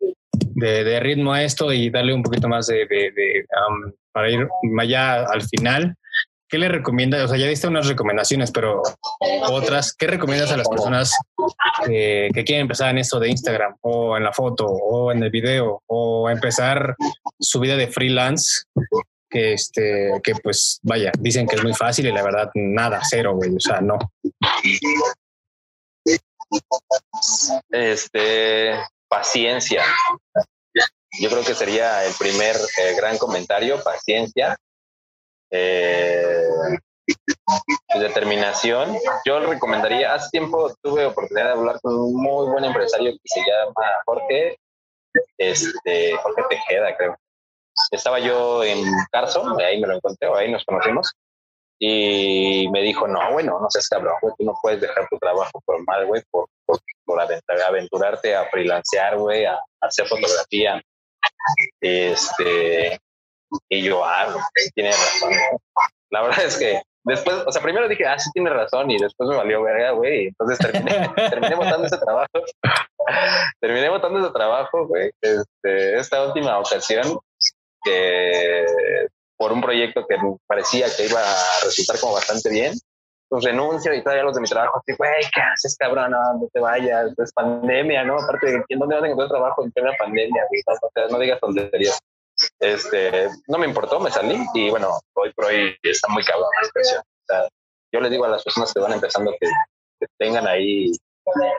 de, ritmo a esto y darle un poquito más de, de um, para ir allá al final, ¿qué le recomiendas? O sea, ya diste unas recomendaciones, pero otras, ¿qué recomiendas a las personas que quieren empezar en esto de Instagram o en la foto o en el video o empezar su vida de freelance? Que este, que pues vaya, dicen que es muy fácil y la verdad nada, cero, güey, o sea, no. Este, paciencia. Yo creo que sería el primer eh, gran comentario, paciencia eh, determinación. Yo recomendaría, hace tiempo tuve oportunidad de hablar con un muy buen empresario que se llama Jorge, este, Jorge Tejeda, creo. Estaba yo en Carson, ahí me lo encontré, ahí nos conocimos, y me dijo, no, bueno, no seas cabrón, güey, tú no puedes dejar tu trabajo formal, güey, por, por, por aventurarte a freelancear, güey, a, a hacer fotografía. Este, y yo, ah, tiene razón. La verdad es que después, o sea, primero dije, ah, sí tiene razón, y después me valió verga, güey. Entonces terminé, terminé votando ese trabajo. terminé votando ese trabajo, güey. Este, esta última ocasión, que por un proyecto que parecía que iba a resultar como bastante bien, pues renuncio y todavía los de mi trabajo así, güey, ¿qué haces, cabrón? No, no te vayas, es pandemia, ¿no? Aparte, de ¿dónde vas a encontrar trabajo en plena pandemia? No, no digas tonterías este, no me importó, me salí y bueno, hoy por hoy está muy cabrón la expresión. yo les digo a las personas que van empezando que, tengan ahí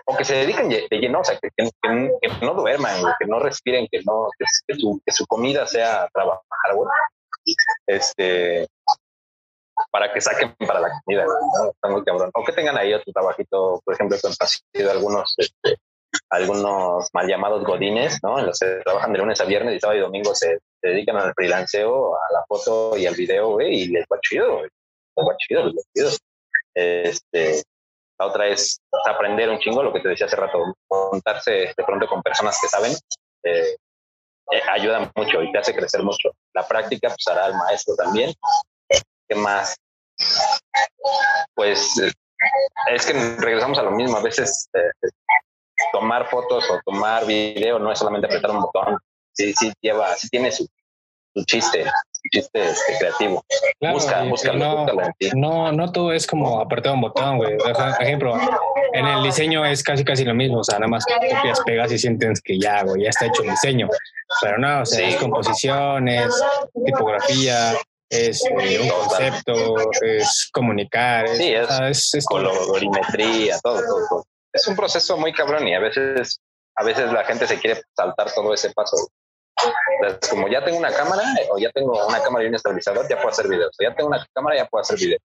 o que se dediquen de lleno, o sea, que, no duerman, que no respiren, que no, que, su, que su comida sea trabajar, güey. Este, para que saquen para la comida, ¿no? Está muy cabrón. O que tengan ahí otro trabajito, por ejemplo, con sido algunos, este, algunos mal llamados godines, ¿no? En los que trabajan de lunes a viernes y sábado y domingo se, dedican al freelanceo, a la foto y al video, güey, y les va chido, Les va chido, les va chido. Este, la otra es aprender un chingo, lo que te decía hace rato, contarse de pronto con personas que saben, eh, eh, ayuda mucho y te hace crecer mucho. La práctica pues hará al maestro también. ¿Qué más? Pues es que regresamos a lo mismo. A veces eh, tomar fotos o tomar video no es solamente apretar un botón. Sí, sí lleva, sí tiene su, su chiste chiste este, creativo. busca, busca, no, no, no todo es como apretar un botón, güey. Por ejemplo, en el diseño es casi casi lo mismo, o sea, nada más copias, pegas y sientes que ya, güey, ya está hecho el diseño. Pero no, o sea, es composición, es tipografía, es eh, un concepto, es comunicar, es, sí, es, colorimetría, todo, todo, todo. Es un proceso muy cabrón y a veces, a veces la gente se quiere saltar todo ese paso como ya tengo una cámara o ya tengo una cámara y un estabilizador, ya puedo hacer videos. O ya tengo una cámara, ya puedo hacer videos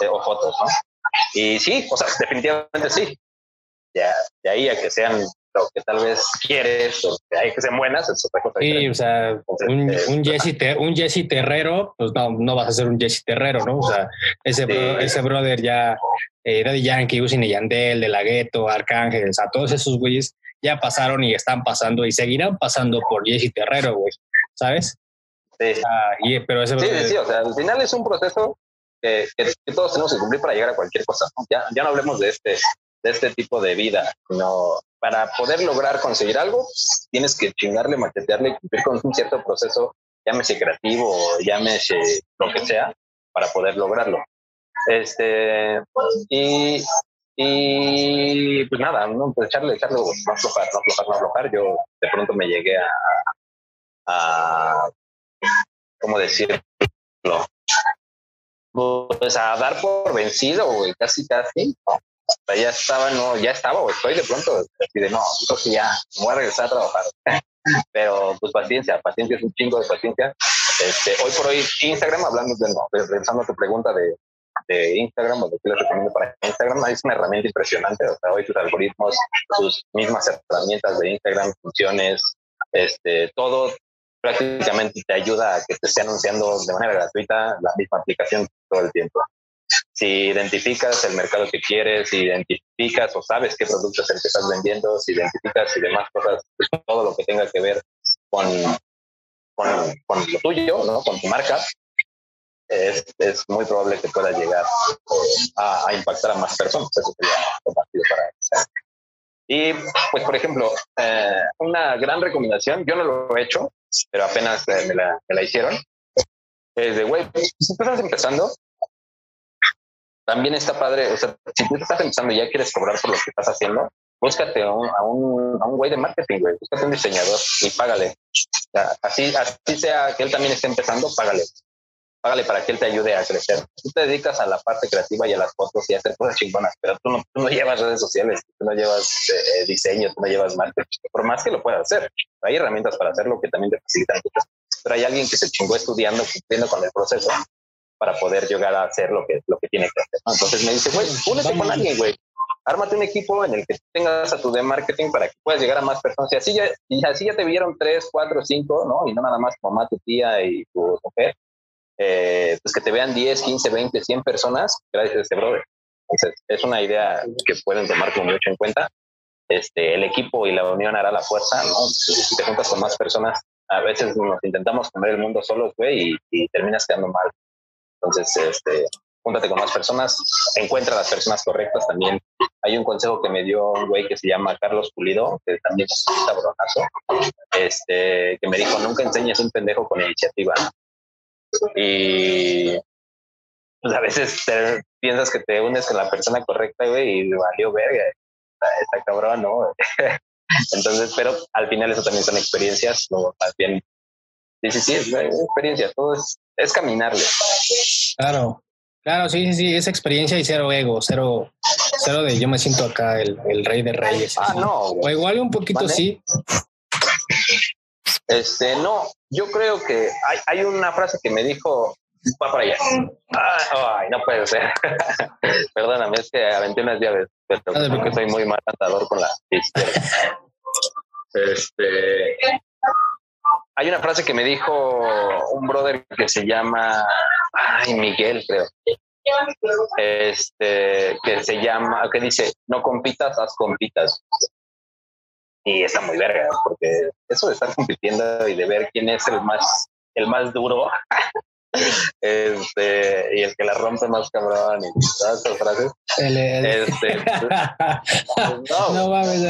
eh, o fotos, ¿no? Y sí, o sea, definitivamente sí. Ya, de ahí a que sean lo que tal vez quieres o que hay que sean buenas, es otra cosa. Sí, o sea, un, eh, un, Jesse un Jesse Terrero, pues no, no vas a ser un Jesse Terrero, ¿no? O sea, ese, ese brother ya, eh, Daddy Yankee, Usin y Yandel, De La Ghetto, Arcángel, o sea, todos esos güeyes ya pasaron y están pasando y seguirán pasando por Jesse Terrero, güey, ¿sabes? Sí. y, pero ese sí, sí, sí, o sea, al final es un proceso que, todos tenemos que cumplir para llegar a cualquier cosa. Ya, ya no hablemos de este, de este tipo de vida, sino para poder lograr conseguir algo, tienes que chingarle, maquetearle y cumplir con un cierto proceso, llámese creativo, llámese lo que sea, para poder lograrlo. Este, y y pues nada, ¿no? pues echarle, echarle, no aflojar, no aflojar, no aflojar. Yo de pronto me llegué a, a ¿cómo decirlo? Pues a dar por vencido, güey, casi, casi. ya estaba, no, ya estaba, o estoy de pronto, así de no, entonces ya, me voy a regresar a trabajar. Pero pues paciencia, paciencia es un chingo de paciencia. Este, hoy por hoy, Instagram, hablando de, no, regresando a tu pregunta de, de Instagram o de qué les recomiendo para Instagram, es una herramienta impresionante. O sea, hoy tus algoritmos, tus mismas herramientas de Instagram, funciones, este, todo prácticamente te ayuda a que te esté anunciando de manera gratuita la misma aplicación todo el tiempo. Si identificas el mercado que quieres, si identificas o sabes qué producto es el que estás vendiendo, si identificas y demás cosas, pues, todo lo que tenga que ver con, con, con lo tuyo, ¿no? con tu marca, es, es muy probable que pueda llegar a, a, impactar a más personas. Eso sería compartido para Y, pues, por ejemplo, eh, una gran recomendación, yo no lo he hecho, pero apenas eh, me, la, me, la, hicieron, es de, güey, si tú estás empezando, también está padre, o sea, si tú estás empezando y ya quieres cobrar por lo que estás haciendo, búscate a un, a un, a un güey de marketing, güey, búscate un diseñador y págale. O sea, así, así sea que él también esté empezando, págale págale para que él te ayude a crecer. Tú te dedicas a la parte creativa y a las fotos y a hacer cosas chingonas, pero tú no, no llevas redes sociales, tú no llevas eh, diseño, tú no llevas marketing, por más que lo puedas hacer. Hay herramientas para hacerlo que también te facilitan pero hay alguien que se chingó estudiando, cumpliendo con el proceso para poder llegar a hacer lo que, lo que tiene que hacer. Entonces me dice, güey, únete con alguien, güey. Ármate un equipo en el que tengas a tu de marketing para que puedas llegar a más personas. Y así ya, y así ya te vieron tres, cuatro, cinco, ¿no? Y no nada más tu mamá, tu tía y tu mujer eh, pues que te vean 10, 15, 20, 100 personas gracias a este brother. Entonces, es una idea que pueden tomar como mucho en cuenta. Este, el equipo y la unión hará la fuerza, ¿no? Si te juntas con más personas, a veces nos intentamos comer el mundo solos, güey, y, terminas quedando mal. Entonces, este, júntate con más personas, encuentra las personas correctas también. Hay un consejo que me dio un güey que se llama Carlos Pulido, que también es un cabronazo, este, que me dijo, nunca enseñes un pendejo con iniciativa. Y pues a veces piensas que te unes con la persona correcta, güey, y valió verga. Está, cabrón, ¿no? Entonces, pero al final eso también son experiencias, ¿no? Más bien, sí, sí, sí, es experiencia, todo es, es caminarle. Claro, claro, sí, sí, sí, es experiencia y cero ego, cero, Cero de yo me siento acá el, el rey de reyes. Ah, no. O igual un poquito sí. Este, no, yo creo que hay, hay una frase que me dijo, va para allá. ay, no puede ser. Perdóname, es que aventé unas llaves, pero porque soy muy mal andador con la izquierda. Este, hay una frase que me dijo un brother que se llama, ay, Miguel, creo. Este, que se llama, que dice, no compitas, haz compitas. Y está muy verga, porque eso de estar compitiendo y de ver quién es el más, el más duro, este, y el que la rompe más cabrón y todas esas frases. Este, no, no mames,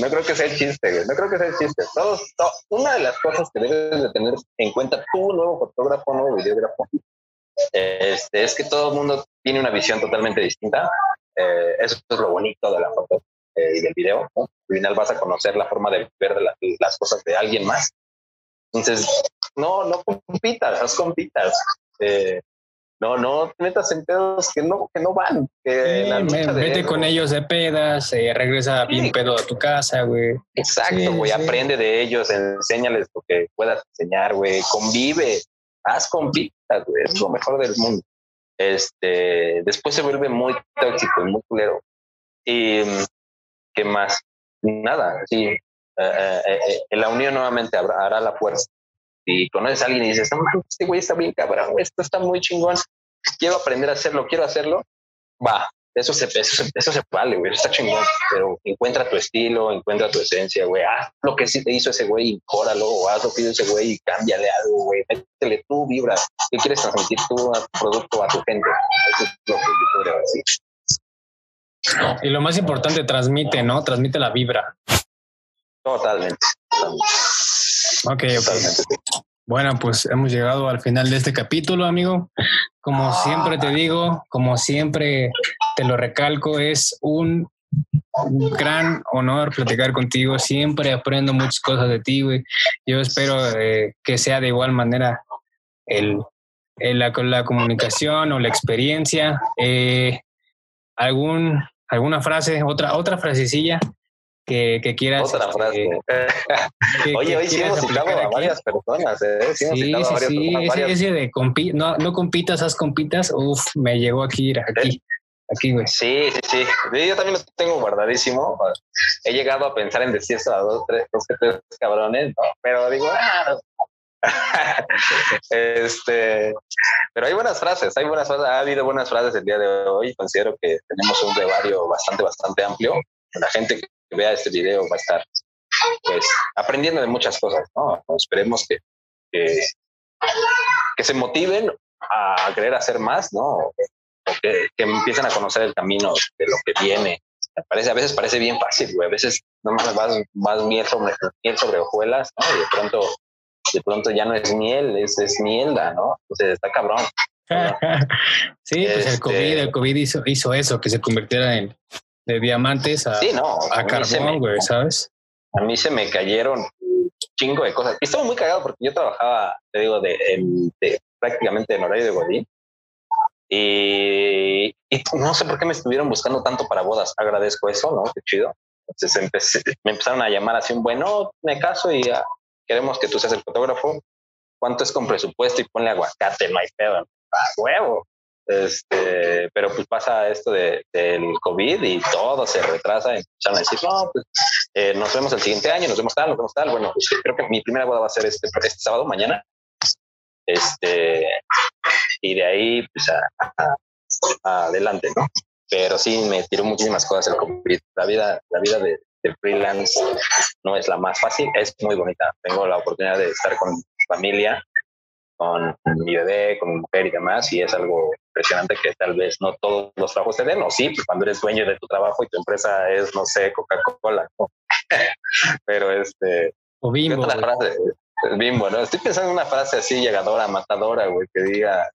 no creo que sea el chiste, No creo que sea el chiste. Todos, una de las cosas que debes de tener en cuenta tú, nuevo fotógrafo, nuevo videógrafo, este, es que todo el mundo tiene una visión totalmente distinta. Eh, eso es lo bonito de la foto eh, y del video. Al final vas a conocer la forma de ver las cosas de alguien más. Entonces, no, no compitas, haz compitas. Eh, no, no metas en pedos que no, que no van. vete con ellos de pedas, eh, regresa bien pedo a tu casa, güey. Exacto, güey, aprende de ellos, enséñales lo que puedas enseñar, güey, convive, haz compitas, güey, es lo mejor del mundo. Este, después se vuelve muy tóxico y muy culero. Y ¿qué más? Nada, sí. Eh, eh, eh, la unión nuevamente hará la fuerza. Y conoces a alguien y dices, este güey está bien cabrón, esto está muy chingón, quiero aprender a hacerlo, quiero hacerlo, va, eso se, eso, eso se vale, güey, está chingón, pero encuentra tu estilo, encuentra tu esencia, güey, haz lo que sí te hizo ese güey, incóralo, o haz lo que hizo ese güey y cámbiale algo, güey, métele tú, vibra, ¿qué quieres transmitir tú a tu producto, a tu gente? Eso es lo que yo podría decir. Y lo más importante, transmite, ¿no? Transmite la vibra. Totalmente. Ok, ok. Bueno, pues hemos llegado al final de este capítulo, amigo. Como siempre te digo, como siempre te lo recalco, es un gran honor platicar contigo. Siempre aprendo muchas cosas de ti, güey. Yo espero eh, que sea de igual manera el, la, la, comunicación o la experiencia. Eh, algún alguna frase, otra, otra frasecilla que, que quieras. Otra frase. Oye, hoy sí hemos citado a varias personas, ¿eh? Sí, sí, sí, Ese, ese, de compi no, no compitas, haz compitas, uf, me llegó aquí, aquí. Aquí, güey. Sí, sí, sí. Yo también lo tengo guardadísimo. He llegado a pensar en decir eso a dos, tres, dos, tres cabrones, ¿no? pero digo, ah, este, pero hay buenas frases, hay buenas frases, ha habido buenas frases el día de hoy. Considero que tenemos un brevario bastante, bastante amplio. La gente que vea este video va a estar pues aprendiendo de muchas cosas, ¿no? Esperemos que, que, que, se motiven a querer hacer más, ¿no? O que, que, empiecen a conocer el camino de lo que viene. Parece, a veces parece bien fácil, güey. A veces no más vas, miel sobre, miel sobre hojuelas, ¿no? Y de pronto de pronto ya no es miel, es, es mielda, ¿no? Entonces está cabrón. sí, pues el COVID, el este COVID hizo, hizo eso, que se convirtiera en de diamantes a, a, carbón, güey, ¿sabes? A mí se me cayeron chingo de cosas. Y estaba muy cagado porque yo trabajaba, te digo, de, de prácticamente en horario de Godín. Y, y, no sé por qué me estuvieron buscando tanto para bodas. Agradezco eso, ¿no? Qué chido. Entonces empecé, me empezaron a llamar así un bueno, me caso y queremos que tú seas el fotógrafo, ¿cuánto es con presupuesto? Y ponle aguacate, no hay pedo, a huevo. Este, pero pues pasa esto de, del COVID y todo se retrasa. Empezaron a decir, no, pues eh, nos vemos el siguiente año, nos vemos tal, nos vemos tal. Bueno, pues creo que mi primera boda va a ser este, este sábado, mañana. Este, y de ahí, pues adelante, ¿no? Pero sí me tiró muchísimas cosas el COVID. La vida, la vida de, el freelance no es la más fácil, es muy bonita. Tengo la oportunidad de estar con mi familia, con mi bebé, con mi mujer y demás, y es algo impresionante que tal vez no todos los trabajos te den, o sí, pues cuando eres dueño de tu trabajo y tu empresa es, no sé, Coca-Cola, pero este... O bimbo. frase, bimbo, ¿no? Estoy pensando en una frase así llegadora, matadora, güey, que diga,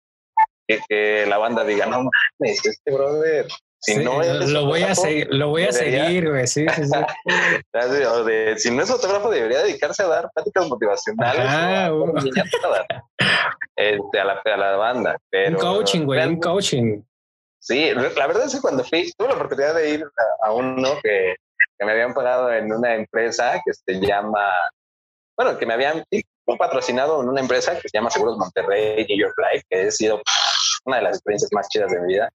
que, que la banda diga, no mames, este brother si no es lo voy a seguir, lo voy a seguir, güey. Sí, sí, sí. si no es fotógrafo, debería dedicarse a dar pláticas motivacionales. Ah, uh. este, a, la, a la banda. Pero un coaching, güey, un coaching. Sí, la verdad es que cuando fui, tuve la oportunidad de ir a, uno que, que, me habían pagado en una empresa que se llama, bueno, que me habían patrocinado en una empresa que se llama Seguros Monterrey New York Life, que ha sido una de las experiencias más chidas de mi vida.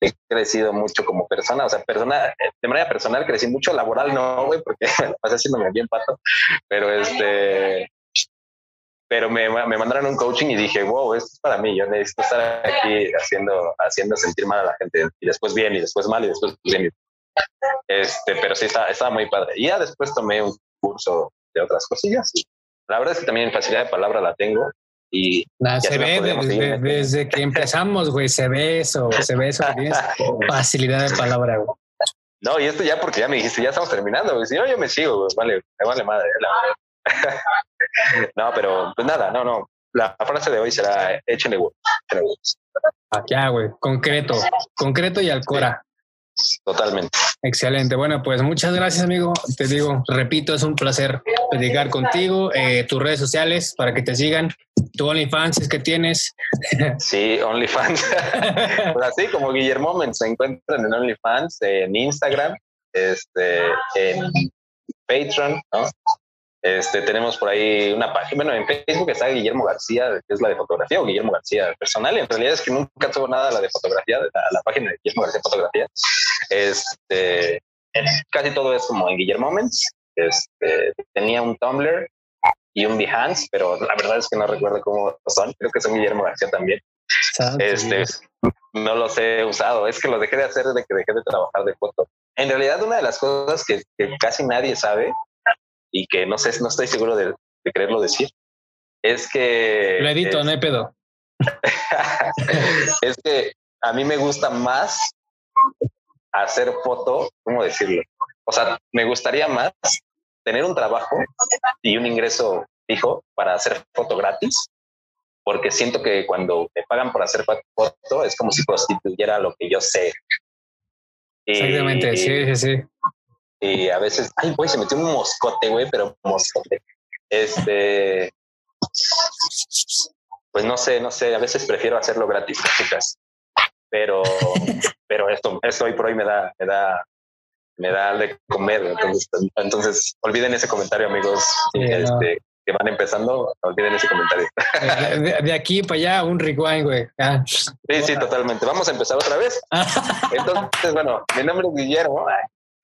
He crecido mucho como persona, o sea, persona, de manera personal crecí mucho, laboral no, güey, porque pasé haciéndome bien pato, pero este, pero me, me, mandaron un coaching y dije, wow, esto es para mí, yo necesito estar aquí haciendo, haciendo sentir mal a la gente y después bien y después mal y después bien. Este, pero sí estaba, estaba muy padre. Y ya después tomé un curso de otras cosillas. La verdad es que también facilidad de palabra la tengo y se ve desde, desde, que empezamos, güey, se ve eso, se ve eso que tienes facilidad de palabra, güey. No, y esto ya porque ya me dijiste, ya estamos terminando, güey. Si no, yo me sigo, güey. Vale, me vale madre, la no, pero pues nada, no, no. La frase de hoy será échenle huevos. Ya, güey, concreto, concreto y al cora. Totalmente. Excelente. Bueno, pues muchas gracias, amigo. Te digo, repito, es un placer platicar contigo. Eh, tus redes sociales para que te sigan. Tu OnlyFans es que tienes. Sí, OnlyFans. pues así como Guillermo se encuentran en OnlyFans, en Instagram, este, en Patreon, ¿no? Este, tenemos por ahí una página, bueno, en Facebook está Guillermo García, que es la de fotografía, o Guillermo García personal, en realidad es que nunca tuvo nada la de fotografía, la, página de Guillermo García Fotografía. Este, casi todo es como en Guillermo Moments. Este, tenía un Tumblr y un Behance, pero la verdad es que no recuerdo cómo son, creo que son Guillermo García también. Este, no los he usado, es que lo dejé de hacer desde que dejé de trabajar de foto. En realidad, una de las cosas que casi nadie sabe y que no sé, no estoy seguro de, quererlo decir, es que... Lo edito, no hay pedo. es que a mí me gusta más hacer foto, ¿cómo decirlo? O sea, me gustaría más tener un trabajo y un ingreso fijo para hacer foto gratis, porque siento que cuando me pagan por hacer foto es como si constituyera lo que yo sé. Exactamente, sí, sí, sí y a veces, ay, güey, se metió un moscote, güey, pero moscote. Este, pues no sé, no sé, a veces prefiero hacerlo gratis, chicas. Pero, pero esto, esto hoy por hoy me da, me da, me da de comer. Entonces, entonces olviden ese comentario, amigos, este, que van empezando, olviden ese comentario. De, aquí para allá, un rewind, güey. Ah. Sí, sí, totalmente. Vamos a empezar otra vez. Entonces, bueno, mi nombre es Guillermo.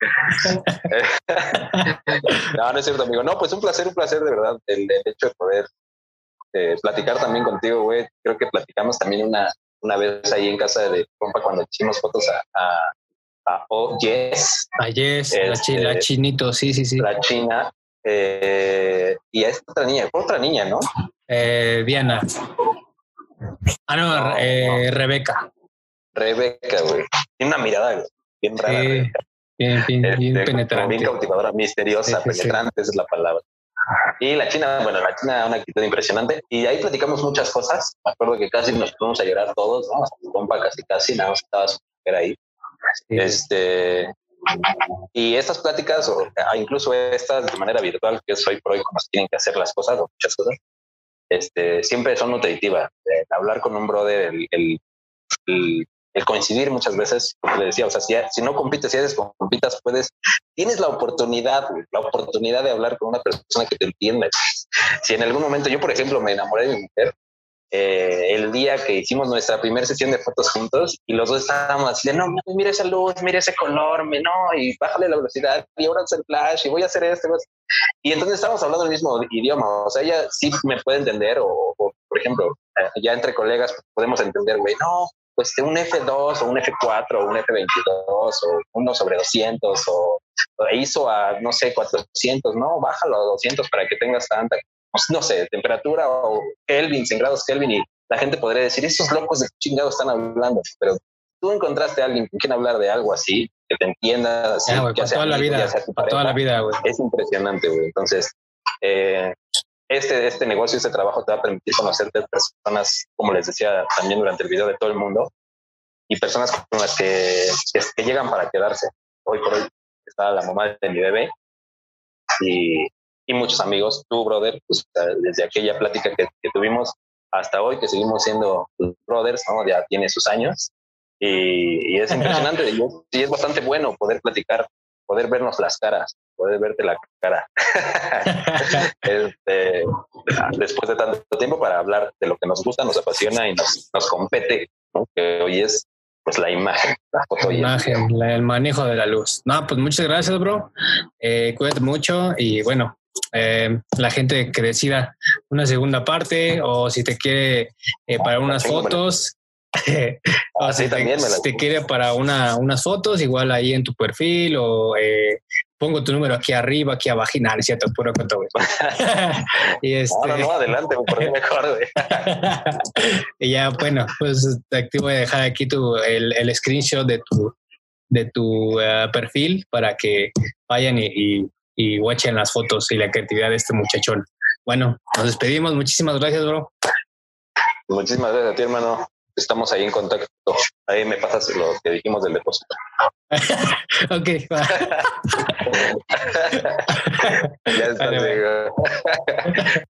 no, no es cierto, amigo. No, pues un placer, un placer de verdad el, hecho de poder eh, platicar también contigo, güey. Creo que platicamos también una, una vez ahí en casa de compa cuando hicimos fotos a, a, a Oh Yes. A Yes, la, este, chinito, sí, sí, sí. La china. Eh, y a esta otra niña, otra niña, ¿no? Eh, Diana. Ah, no, Rebeca. Rebeca, güey. Tiene una mirada bien rara. Bien, bien, bien este, penetrante. Bien cautivadora, misteriosa, penetrante, esa es la palabra. Y la China, bueno, la China una actitud impresionante. Y ahí platicamos muchas cosas. Me acuerdo que casi nos fuimos a llorar todos, ¿no? Compa casi, casi, nada más estaba su mujer ahí. Este, y estas pláticas, o ah, incluso estas de manera virtual, que es hoy por hoy como se tienen que hacer las cosas, o muchas cosas, este, siempre son nutritivas. hablar con un brother, el, el el coincidir muchas veces, como le decía, o sea, si, si no compites, si eres compitas, puedes, tienes la oportunidad, la oportunidad de hablar con una persona que te entienda. Si en algún momento yo, por ejemplo, me enamoré de mi mujer, eh, el día que hicimos nuestra primera sesión de fotos juntos y los dos estábamos así de, no, mira esa luz, mira ese color, me, no, y bájale la velocidad, y ahora hacer flash, y voy a hacer esto. Y entonces estamos hablando el mismo idioma, o sea, ella sí me puede entender, o, o por ejemplo, eh, ya entre colegas podemos entender, güey, no, pues de un F2 o un F4 o un F22 o uno sobre 200 o, hizo a, no sé, 400, no, bájalo a 200 para que tengas tanta, pues, no sé, temperatura o Kelvin, 100 grados Kelvin y la gente podría decir, estos locos de chingados están hablando, pero tú encontraste a alguien con quien hablar de algo así, que te entienda, así, ah, que toda, la vida, toda la vida, güey. Es impresionante, güey. Entonces, eh, este, este negocio, este trabajo te va a permitir conocerte personas, como les decía también durante el video, de todo el mundo y personas con las que, que, llegan para quedarse. Hoy por hoy está la mamá de mi bebé y, y muchos amigos, tú, brother, pues, desde aquella plática que, que, tuvimos hasta hoy, que seguimos siendo brothers, ¿no? ya tiene sus años. Y, es impresionante y es, bastante bueno poder platicar, poder vernos las caras, poder verte la cara. este, después de tanto tiempo para hablar de lo que nos gusta, nos apasiona y nos, nos compete, que hoy es pues la imagen, la foto. imagen, el manejo de la luz. No, pues muchas gracias, bro. Eh, cuídate mucho y bueno, eh, la gente que decida una segunda parte o si te quiere eh, para unas fotos. o si te, si te quiere para una, unas fotos, igual ahí en tu perfil o eh, pongo tu número aquí arriba, aquí abajo, y nada, cierto, puro cuento, y este... No, no, adelante, por ahí mejor, y ya, bueno, pues te voy a dejar aquí tu, el, el screenshot de tu, de tu uh, perfil para que vayan y, y, y watchen las fotos y la creatividad de este muchachón. Bueno, nos despedimos. Muchísimas gracias, bro. Muchísimas gracias a ti, hermano estamos ahí en contacto. Ahí me pasas lo que dijimos del depósito. ok. ya está.